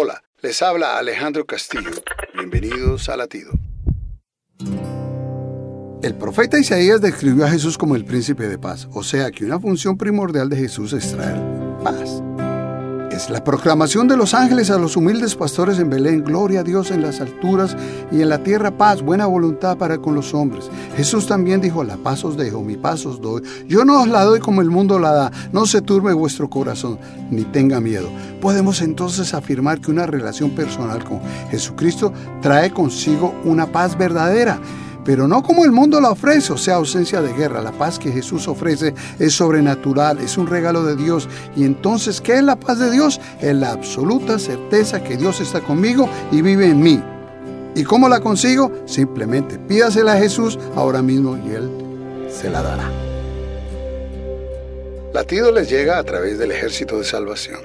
Hola, les habla Alejandro Castillo. Bienvenidos a Latido. El profeta Isaías describió a Jesús como el príncipe de paz, o sea que una función primordial de Jesús es traer paz. La proclamación de los ángeles a los humildes pastores en Belén, gloria a Dios en las alturas y en la tierra paz, buena voluntad para con los hombres. Jesús también dijo, la paz os dejo, mi paz os doy. Yo no os la doy como el mundo la da, no se turbe vuestro corazón, ni tenga miedo. Podemos entonces afirmar que una relación personal con Jesucristo trae consigo una paz verdadera pero no como el mundo la ofrece, o sea, ausencia de guerra. La paz que Jesús ofrece es sobrenatural, es un regalo de Dios. Y entonces, ¿qué es la paz de Dios? Es la absoluta certeza que Dios está conmigo y vive en mí. ¿Y cómo la consigo? Simplemente pídasela a Jesús ahora mismo y Él se la dará. Latido les llega a través del ejército de salvación.